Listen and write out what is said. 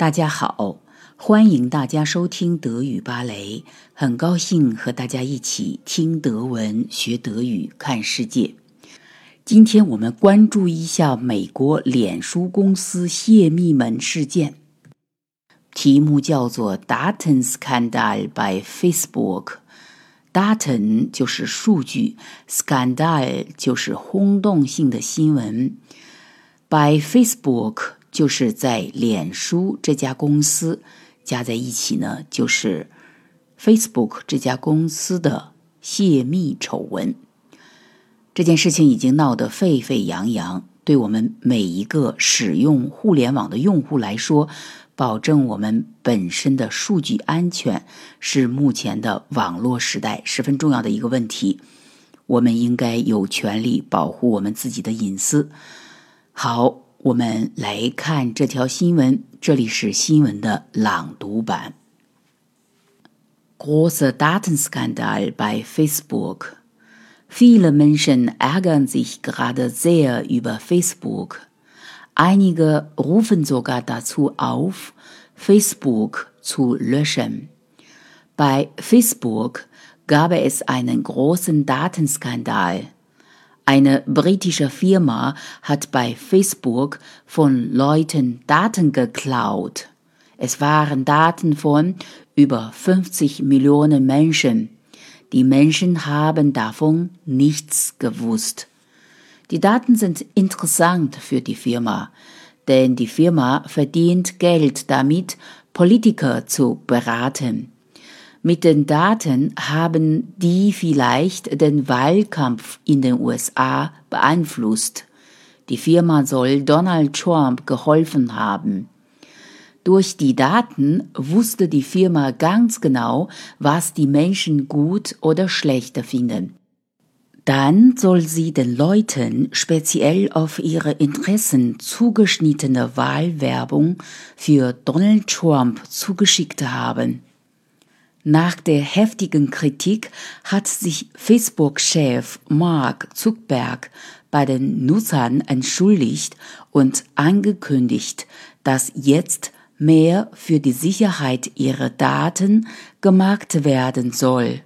大家好，欢迎大家收听德语芭蕾，很高兴和大家一起听德文、学德语、看世界。今天我们关注一下美国脸书公司泄密门事件，题目叫做 “Datenskandal by Facebook”。Daten 就是数据，Skandal 就是轰动性的新闻，by Facebook。就是在脸书这家公司加在一起呢，就是 Facebook 这家公司的泄密丑闻。这件事情已经闹得沸沸扬扬，对我们每一个使用互联网的用户来说，保证我们本身的数据安全是目前的网络时代十分重要的一个问题。我们应该有权利保护我们自己的隐私。好。我们来看这条新闻，这里是新闻的朗读版。Großer Datenskandal bei Facebook. Viele Menschen ärgern sich gerade sehr über Facebook. Einige rufen sogar dazu auf, Facebook zu löschen. Bei Facebook gab es einen großen Datenskandal. Eine britische Firma hat bei Facebook von Leuten Daten geklaut. Es waren Daten von über 50 Millionen Menschen. Die Menschen haben davon nichts gewusst. Die Daten sind interessant für die Firma, denn die Firma verdient Geld damit, Politiker zu beraten. Mit den Daten haben die vielleicht den Wahlkampf in den USA beeinflusst. Die Firma soll Donald Trump geholfen haben. Durch die Daten wusste die Firma ganz genau, was die Menschen gut oder schlechter finden. Dann soll sie den Leuten speziell auf ihre Interessen zugeschnittene Wahlwerbung für Donald Trump zugeschickt haben. Nach der heftigen Kritik hat sich Facebook-Chef Mark Zuckerberg bei den Nutzern entschuldigt und angekündigt, dass jetzt mehr für die Sicherheit ihrer Daten gemacht werden soll.